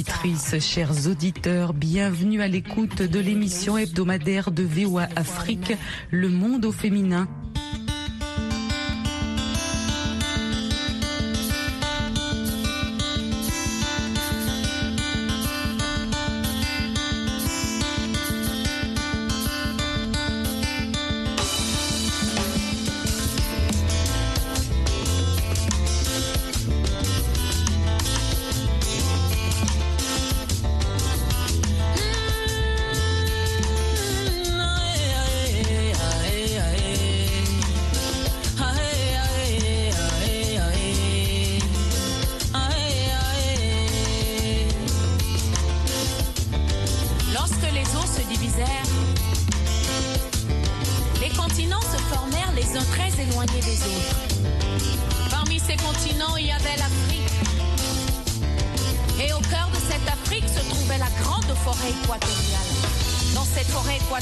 Auditrices, chers auditeurs, bienvenue à l'écoute de l'émission hebdomadaire de VOA Afrique, Le Monde au féminin.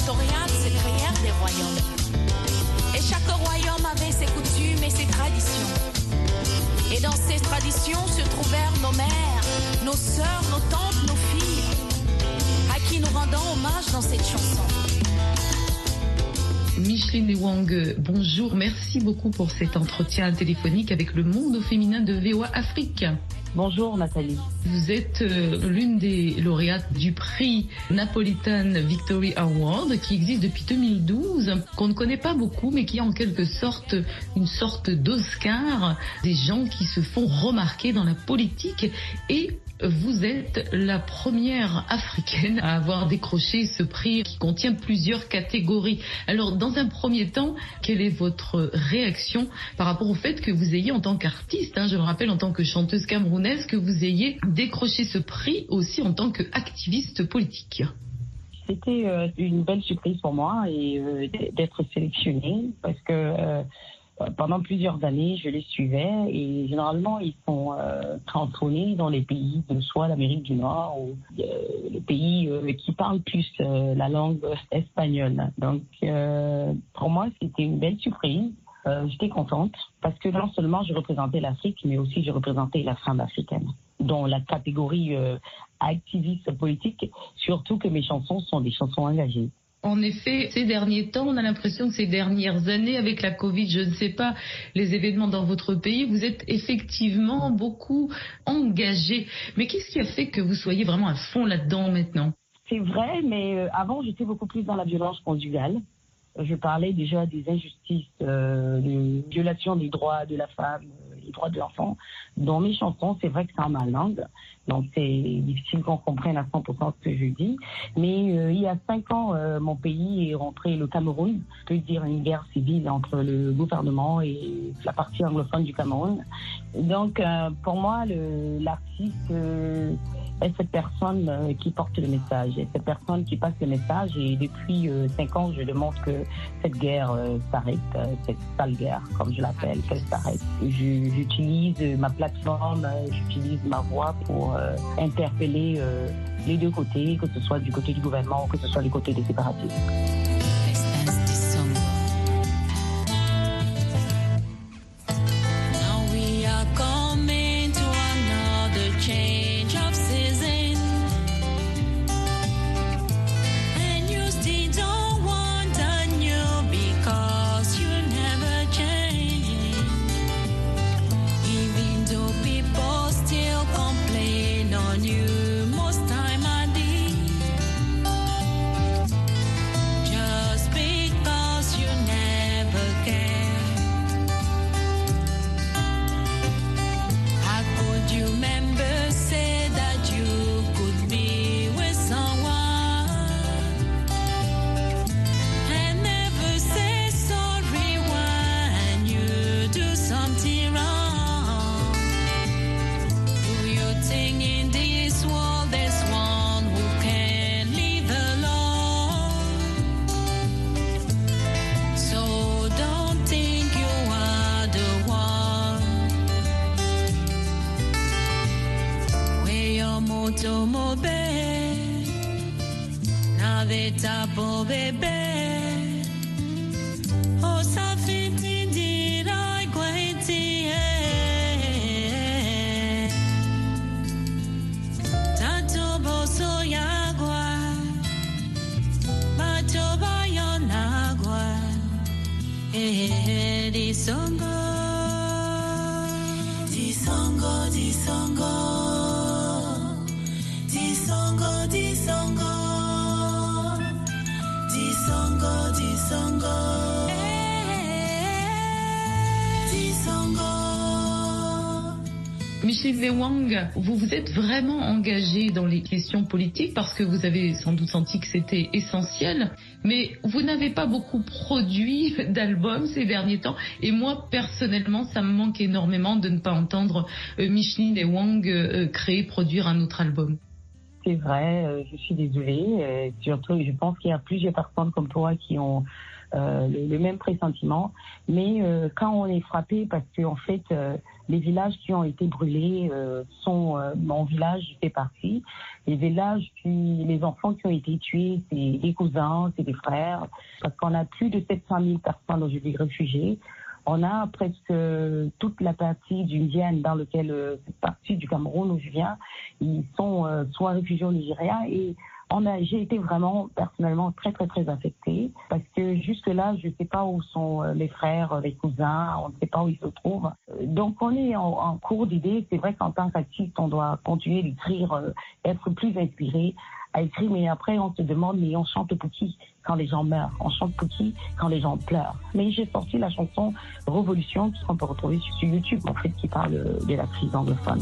Se créèrent des royaumes. Et chaque royaume avait ses coutumes et ses traditions. Et dans ces traditions se trouvèrent nos mères, nos sœurs, nos tantes, nos filles à qui nous rendons hommage dans cette chanson. Micheline Wang, bonjour. Merci beaucoup pour cet entretien téléphonique avec le monde au féminin de VOA Afrique. Bonjour Nathalie. Vous êtes euh, l'une des lauréates du prix Napolitan Victory Award qui existe depuis 2012, qu'on ne connaît pas beaucoup, mais qui est en quelque sorte une sorte d'Oscar des gens qui se font remarquer dans la politique. Et vous êtes la première africaine à avoir décroché ce prix qui contient plusieurs catégories. Alors, dans un premier temps, quelle est votre réaction par rapport au fait que vous ayez en tant qu'artiste, hein, je me rappelle en tant que chanteuse camerounaise, que vous ayez décroché ce prix aussi en tant qu'activiste politique? C'était euh, une belle surprise pour moi et euh, d'être sélectionnée parce que euh, pendant plusieurs années, je les suivais et généralement, ils sont euh, cantonnés dans les pays de soit l'Amérique du Nord ou euh, les pays euh, qui parlent plus euh, la langue espagnole. Donc, euh, pour moi, c'était une belle surprise. Euh, J'étais contente parce que non seulement je représentais l'Afrique, mais aussi je représentais la femme africaine dans la catégorie activiste politique, surtout que mes chansons sont des chansons engagées. En effet, ces derniers temps, on a l'impression que ces dernières années, avec la Covid, je ne sais pas, les événements dans votre pays, vous êtes effectivement beaucoup engagé. Mais qu'est-ce qui a fait que vous soyez vraiment à fond là-dedans maintenant? C'est vrai, mais euh, avant, j'étais beaucoup plus dans la violence conjugale. Je parlais déjà des injustices, euh, des violations des droits de la femme, euh, des droits de l'enfant. Dans mes chansons, c'est vrai que c'est en ma langue, donc c'est difficile qu'on comprenne à 100% ce que je dis. Mais euh, il y a cinq ans, euh, mon pays est rentré, le Cameroun, je peux dire une guerre civile entre le gouvernement et la partie anglophone du Cameroun. Donc euh, pour moi, l'artiste est cette personne qui porte le message, est cette personne qui passe le message. Et depuis cinq ans, je demande que cette guerre s'arrête, cette sale guerre, comme je l'appelle, qu'elle s'arrête. J'utilise ma plateforme, j'utilise ma voix pour interpeller euh, les deux côtés, que ce soit du côté du gouvernement ou que ce soit du côté des séparatistes. Songo, Disongo, Disongo, Disongo, Disongo, Disongo, Disongo. Michel Wang, vous vous êtes vraiment engagé dans les questions politiques parce que vous avez sans doute senti que c'était essentiel, mais vous n'avez pas beaucoup produit d'albums ces derniers temps. Et moi, personnellement, ça me manque énormément de ne pas entendre euh, Micheline Wang euh, créer, produire un autre album. C'est vrai, euh, je suis désolée. euh, surtout, je pense qu'il y a plusieurs personnes comme toi qui ont euh, le, le même pressentiment. Mais euh, quand on est frappé, parce qu'en fait, euh, les villages qui ont été brûlés euh, sont, euh, mon village fait partie. Les villages, qui, les enfants qui ont été tués, c'est des cousins, c'est des frères. Parce qu'on a plus de 700 000 personnes aujourd'hui réfugiées. On a presque toute la partie du Vienne dans lequel euh, cette partie du Cameroun où je viens, ils sont euh, soit réfugiés au Nigeria et j'ai été vraiment personnellement très très très affectée parce que jusque là je ne sais pas où sont euh, les frères, euh, les cousins, on ne sait pas où ils se trouvent. Euh, Donc on est en, cours d'idées. C'est vrai qu'en tant qu'artiste on doit continuer d'écrire, euh, être plus inspiré à écrire, mais après on se demande mais on chante pour qui quand les gens meurent, on chante pour qui quand les gens pleurent. Mais j'ai sorti la chanson Révolution qu'on peut retrouver sur, YouTube en fait qui parle euh, de la crise anglophone.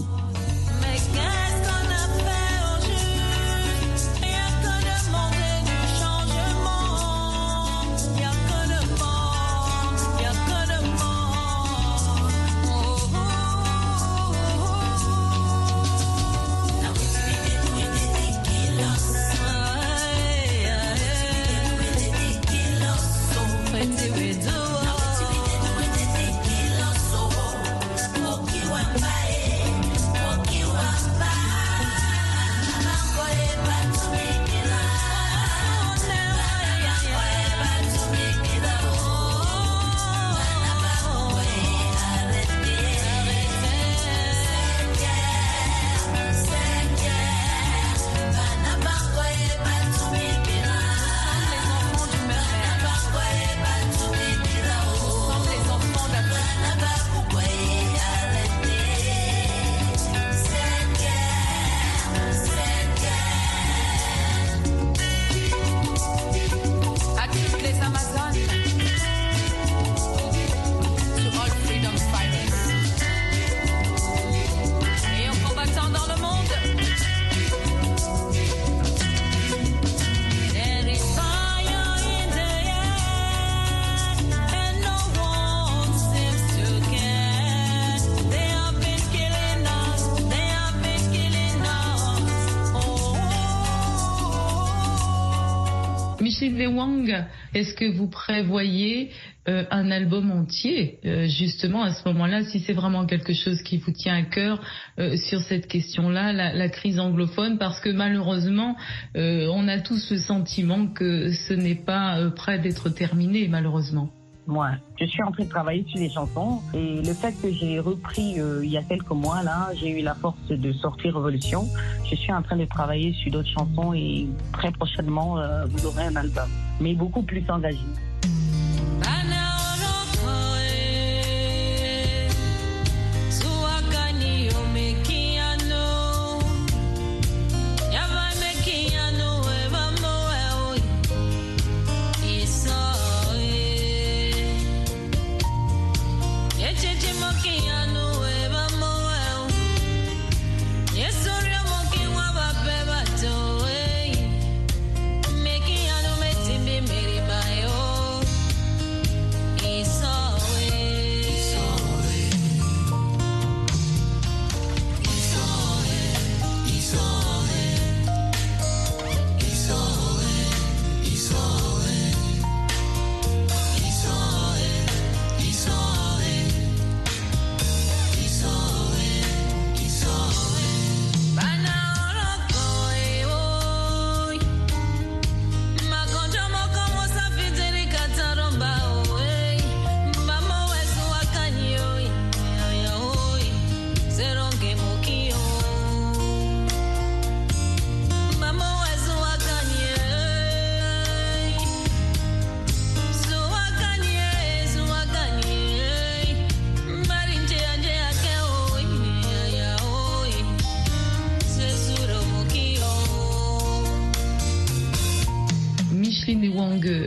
Michel Wang, est-ce que vous prévoyez euh, un album entier, euh, justement à ce moment-là, si c'est vraiment quelque chose qui vous tient à cœur euh, sur cette question-là, la, la crise anglophone, parce que malheureusement, on a tous le sentiment que ce n'est pas prêt d'être terminé, malheureusement. Moi, je suis en train de travailler sur les chansons et le fait que j'ai repris euh, il y a quelques mois là, j'ai eu la force de sortir Révolution. Je suis en train de travailler sur d'autres chansons et très prochainement euh, vous aurez un album, mais beaucoup plus engagé.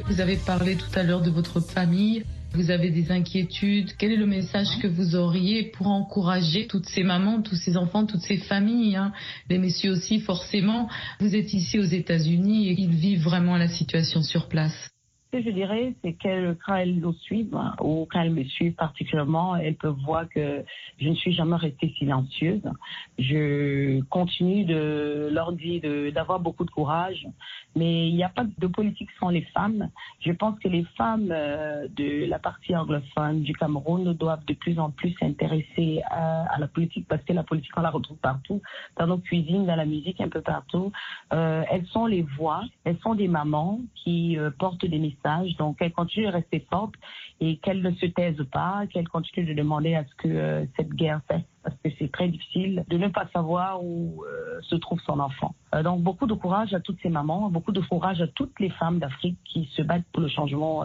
Vous avez parlé tout à l'heure de votre famille. Vous avez des inquiétudes. Quel est le message que vous auriez pour encourager toutes ces mamans, tous ces enfants, toutes ces familles, hein, les messieurs aussi forcément Vous êtes ici aux États-Unis et ils vivent vraiment la situation sur place. Ce que je dirais, c'est qu'elles, quand elles nous suivent, ou quand elles me suivent particulièrement, elles peuvent voir que je ne suis jamais restée silencieuse. Je continue de leur dire d'avoir beaucoup de courage, mais il n'y a pas de politique sans les femmes. Je pense que les femmes euh, de la partie anglophone du Cameroun doivent de plus en plus s'intéresser à, à la politique, parce que la politique, on la retrouve partout, dans nos cuisines, dans la musique, un peu partout. Euh, elles sont les voix, elles sont des mamans qui euh, portent des messages, donc elles continuent de rester fortes et qu'elles ne se taisent pas, qu'elles continuent de demander à ce que euh, cette guerre cesse, parce que c'est très difficile de ne pas savoir où euh, se trouve son enfant. Euh, donc beaucoup de courage à toutes ces mamans, beaucoup de courage à toutes les femmes d'Afrique qui se battent pour le changement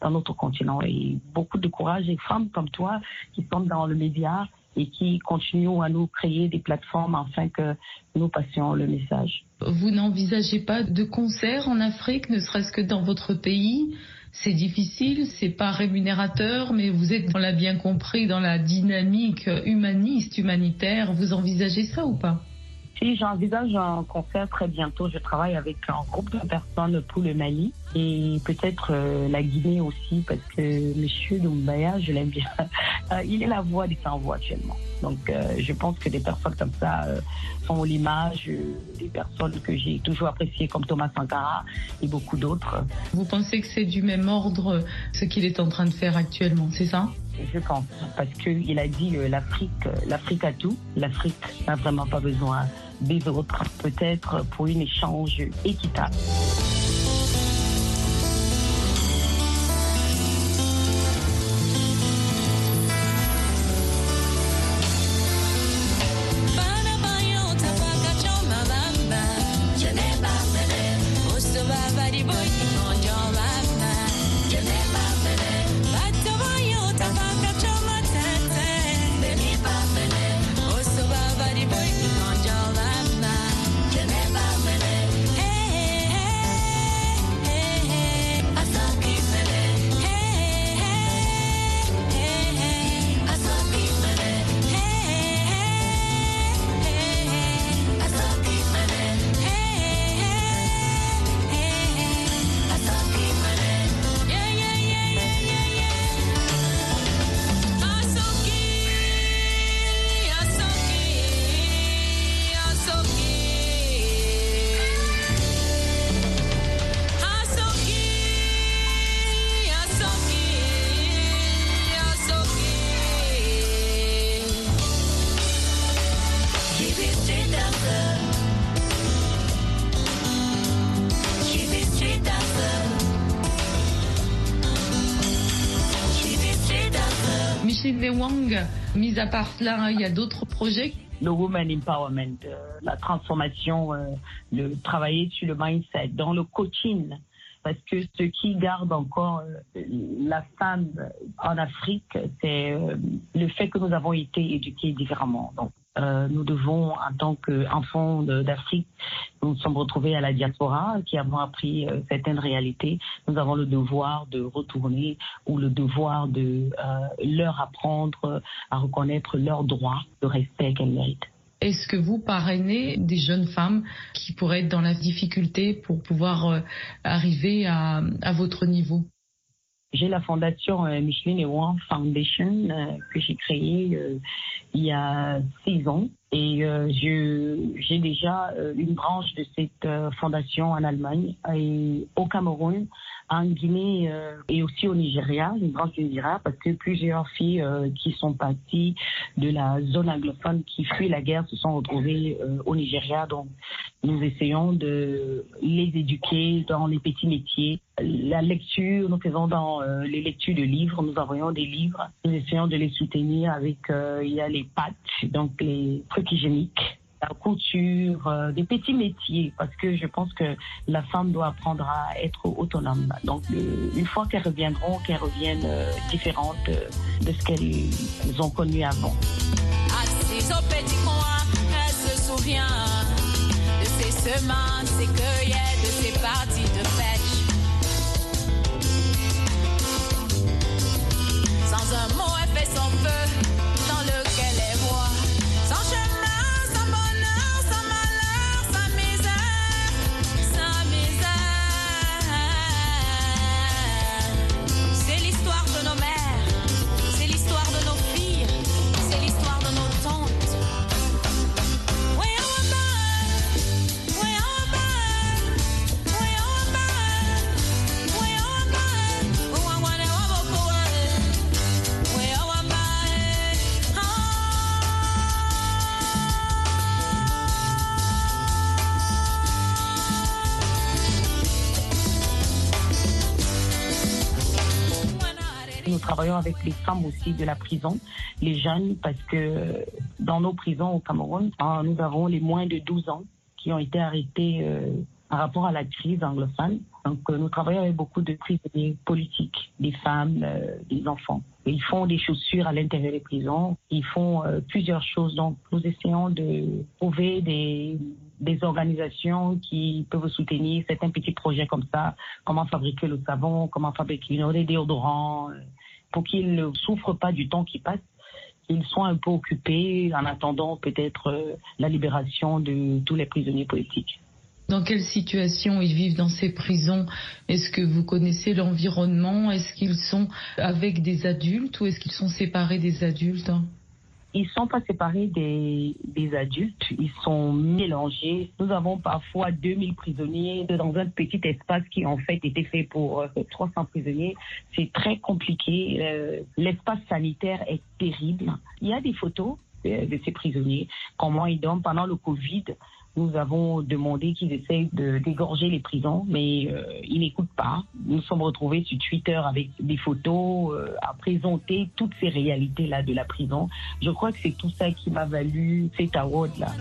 dans notre continent et beaucoup de courage aux femmes comme toi qui sont dans le média et qui continuent à nous créer des plateformes afin que nous passions le message. Vous n'envisagez pas de concert en Afrique, ne serait-ce que dans votre pays? C'est difficile, c'est pas rémunérateur, mais vous êtes, on l'a bien compris, dans la dynamique humaniste, humanitaire. Vous envisagez ça ou pas? Si j'envisage un concert très bientôt, je travaille avec un groupe de personnes pour le Mali et peut-être euh, la Guinée aussi parce que Monsieur Doumbaya, je l'aime bien. Euh, il est la voix des sans-voix actuellement. Donc euh, je pense que des personnes comme ça euh, sont l'image des personnes que j'ai toujours appréciées comme Thomas Sankara et beaucoup d'autres. Vous pensez que c'est du même ordre ce qu'il est en train de faire actuellement, c'est ça? Je pense parce qu'il a dit euh, l'Afrique, euh, l'Afrique a tout. L'Afrique n'a vraiment pas besoin des peut-être pour un échange équitable. Mis à part cela, il y a d'autres projets le woman empowerment, euh, la transformation, euh, le travailler sur le mindset, dans le coaching. Parce que ce qui garde encore euh, la femme en Afrique, c'est le fait que nous avons été éduqués différemment. Euh, nous devons, en tant qu'enfants d'Afrique, nous nous sommes retrouvés à la diaspora, qui avons appris euh, certaines réalités. Nous avons le devoir de retourner ou le devoir de euh, leur apprendre à reconnaître leurs droits, le respect qu'elles méritent. Est-ce que vous parrainez des jeunes femmes qui pourraient être dans la difficulté pour pouvoir euh, arriver à votre niveau? J'ai la fondation euh, Micheline et Wang Foundation euh, que j'ai créée euh, il y a six ans et euh, j'ai déjà euh, une branche de cette euh, fondation en Allemagne et au Cameroun, en Guinée et aussi au Nigeria, une branche du Nigeria parce que plusieurs filles qui sont parties de la zone anglophone qui fuient la guerre se sont retrouvées au Nigeria. Donc nous essayons de les éduquer dans les petits métiers. La lecture, nous faisons dans les lectures de livres, nous envoyons des livres, nous essayons de les soutenir avec, il y a les patchs, donc les hygiénique, la couture, euh, des petits métiers, parce que je pense que la femme doit apprendre à être autonome. Donc, une fois qu'elles reviendront, qu'elles reviennent euh, différentes de ce qu'elles ont connu avant. Un mot, fait son feu. Travaillons avec les femmes aussi de la prison, les jeunes, parce que dans nos prisons au Cameroun, euh, nous avons les moins de 12 ans qui ont été arrêtés euh, par rapport à la crise anglophone. Donc, euh, nous travaillons avec beaucoup de prisonniers politiques, des femmes, euh, des enfants. Ils font des chaussures à l'intérieur des prisons. Ils font plusieurs choses. Donc, nous essayons de trouver des, des organisations qui peuvent soutenir certains petits projets comme ça. Comment fabriquer le savon, comment fabriquer des déodorants, pour qu'ils ne souffrent pas du temps qui passe qu'ils soient un peu occupés en attendant peut-être euh, la libération de tous les prisonniers politiques. Dans quelle situation ils vivent dans ces prisons? Est-ce que vous connaissez l'environnement? Est-ce qu'ils sont avec des adultes ou est-ce qu'ils sont séparés des adultes? Ils sont pas séparés des, des adultes, ils sont mélangés. Nous avons parfois 2000 prisonniers dans un petit espace qui en fait était fait pour euh, 300 prisonniers. C'est très compliqué. Euh, L'espace sanitaire est terrible. Il y a des photos euh, de ces prisonniers, comment ils dorment pendant le Covid. Nous avons demandé qu'ils essayent de dégorger les prisons, mais euh, ils n'écoutent pas. Nous sommes retrouvés sur Twitter avec des photos euh, à présenter toutes ces réalités-là de la prison. Je crois que c'est tout ça qui m'a valu cet award-là.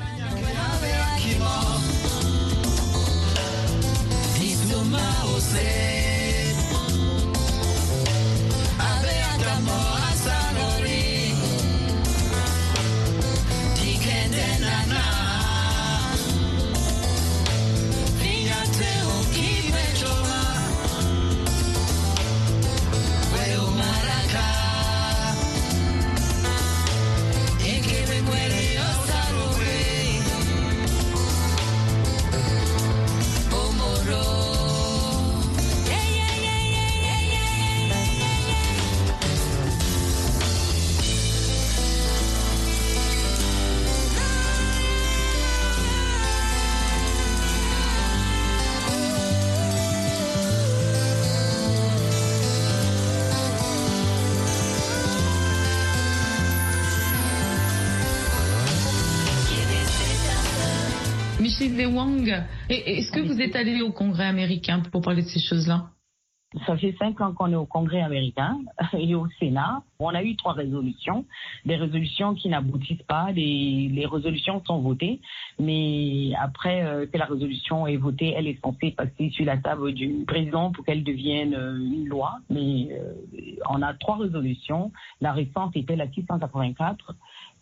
Wang, est-ce que vous êtes allé au Congrès américain pour parler de ces choses-là? Ça fait cinq ans qu'on est au Congrès américain et au Sénat. On a eu trois résolutions, des résolutions qui n'aboutissent pas, des, les résolutions sont votées, mais après euh, que la résolution est votée, elle est censée passer sur la table du président pour qu'elle devienne euh, une loi. Mais euh, on a trois résolutions. La récente était la 684.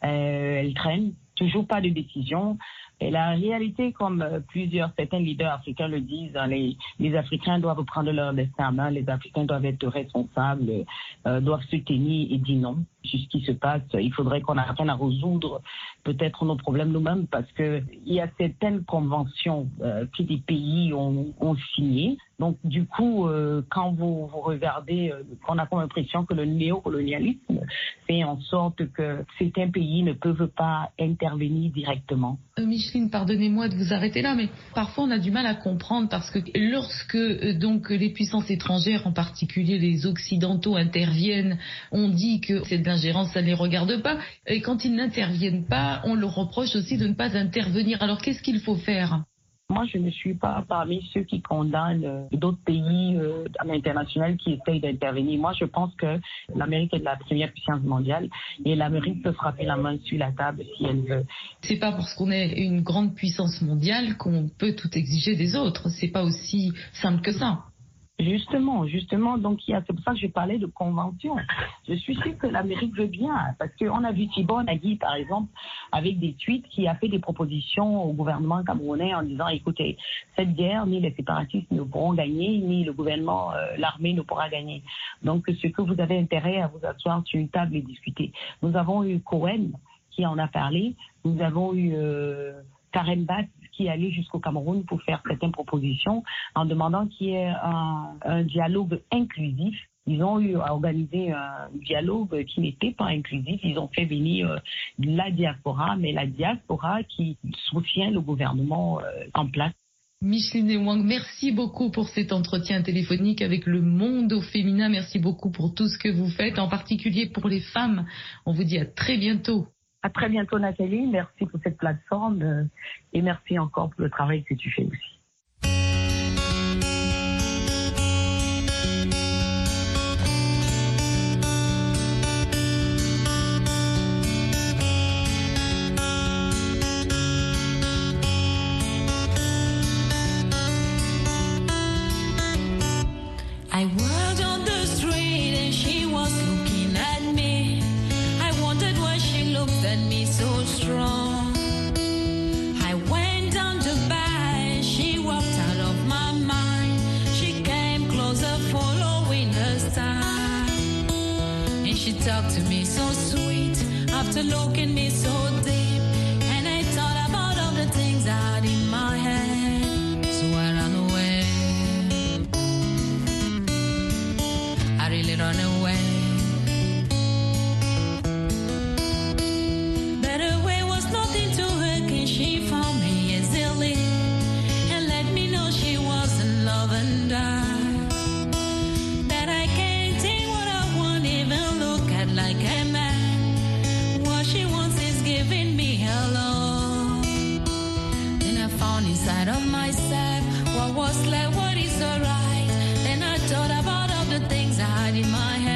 Euh, elle traîne, toujours pas de décision. Et la réalité, comme euh, plusieurs, certains leaders africains le disent, hein, les, les Africains doivent prendre leur destin en main, les Africains doivent être responsables, euh, doivent se tenir et dire non. C'est ce qui se passe. Il faudrait qu'on apprenne à résoudre peut-être nos problèmes nous-mêmes parce que il y a certaines conventions euh, que des pays ont, signées. Donc, du coup, euh, quand vous, regardez, euh, on a comme impression que le néocolonialisme fait en sorte que certains pays ne peuvent pas intervenir directement. Micheline, pardonnez-moi de vous arrêter là, mais parfois on a du mal à comprendre parce que lorsque donc les puissances étrangères, en particulier les occidentaux, interviennent, on dit que c'est de l'ingérence, ça ne les regarde pas, et quand ils n'interviennent pas, on leur reproche aussi de ne pas intervenir. Alors qu'est-ce qu'il faut faire? Moi, je ne suis pas parmi ceux qui condamnent euh, d'autres pays euh, à l'international qui essayent d'intervenir. Moi, je pense que l'Amérique est la première puissance mondiale et l'Amérique peut frapper la main sur la table si elle veut. C'est pas parce qu'on est une grande puissance mondiale qu'on peut tout exiger des autres. C'est pas aussi simple que ça. Justement, justement, donc il y a- c'est pour ça que je parlais de convention. Je suis sûre que l'Amérique veut bien, parce qu'on a vu Thibault Nagui, par exemple, avec des tweets, qui a fait des propositions au gouvernement camerounais en disant, écoutez, cette guerre, ni les séparatistes ne pourront gagner, ni le gouvernement, euh, l'armée ne pourra gagner. Donc, ce que vous avez intérêt à vous asseoir sur une table et discuter. Nous avons eu Cohen qui en a parlé. Nous avons eu euh, Karen qui allée jusqu'au Cameroun pour faire certaines propositions en demandant qu'il y ait un, un dialogue inclusif. Ils ont eu à organiser un dialogue qui n'était pas inclusif. Ils ont fait venir euh, la diaspora, mais la diaspora qui soutient le gouvernement euh, en place. Micheline Wang, merci beaucoup pour cet entretien téléphonique avec le monde au féminin. Merci beaucoup pour tout ce que vous faites, en particulier pour les femmes. On vous dit à très bientôt. À très bientôt, Nathalie. Merci pour cette plateforme euh, et merci encore pour le travail que tu fais aussi. så låg me so. was like, what is alright? Then I thought about all the things I had in my head.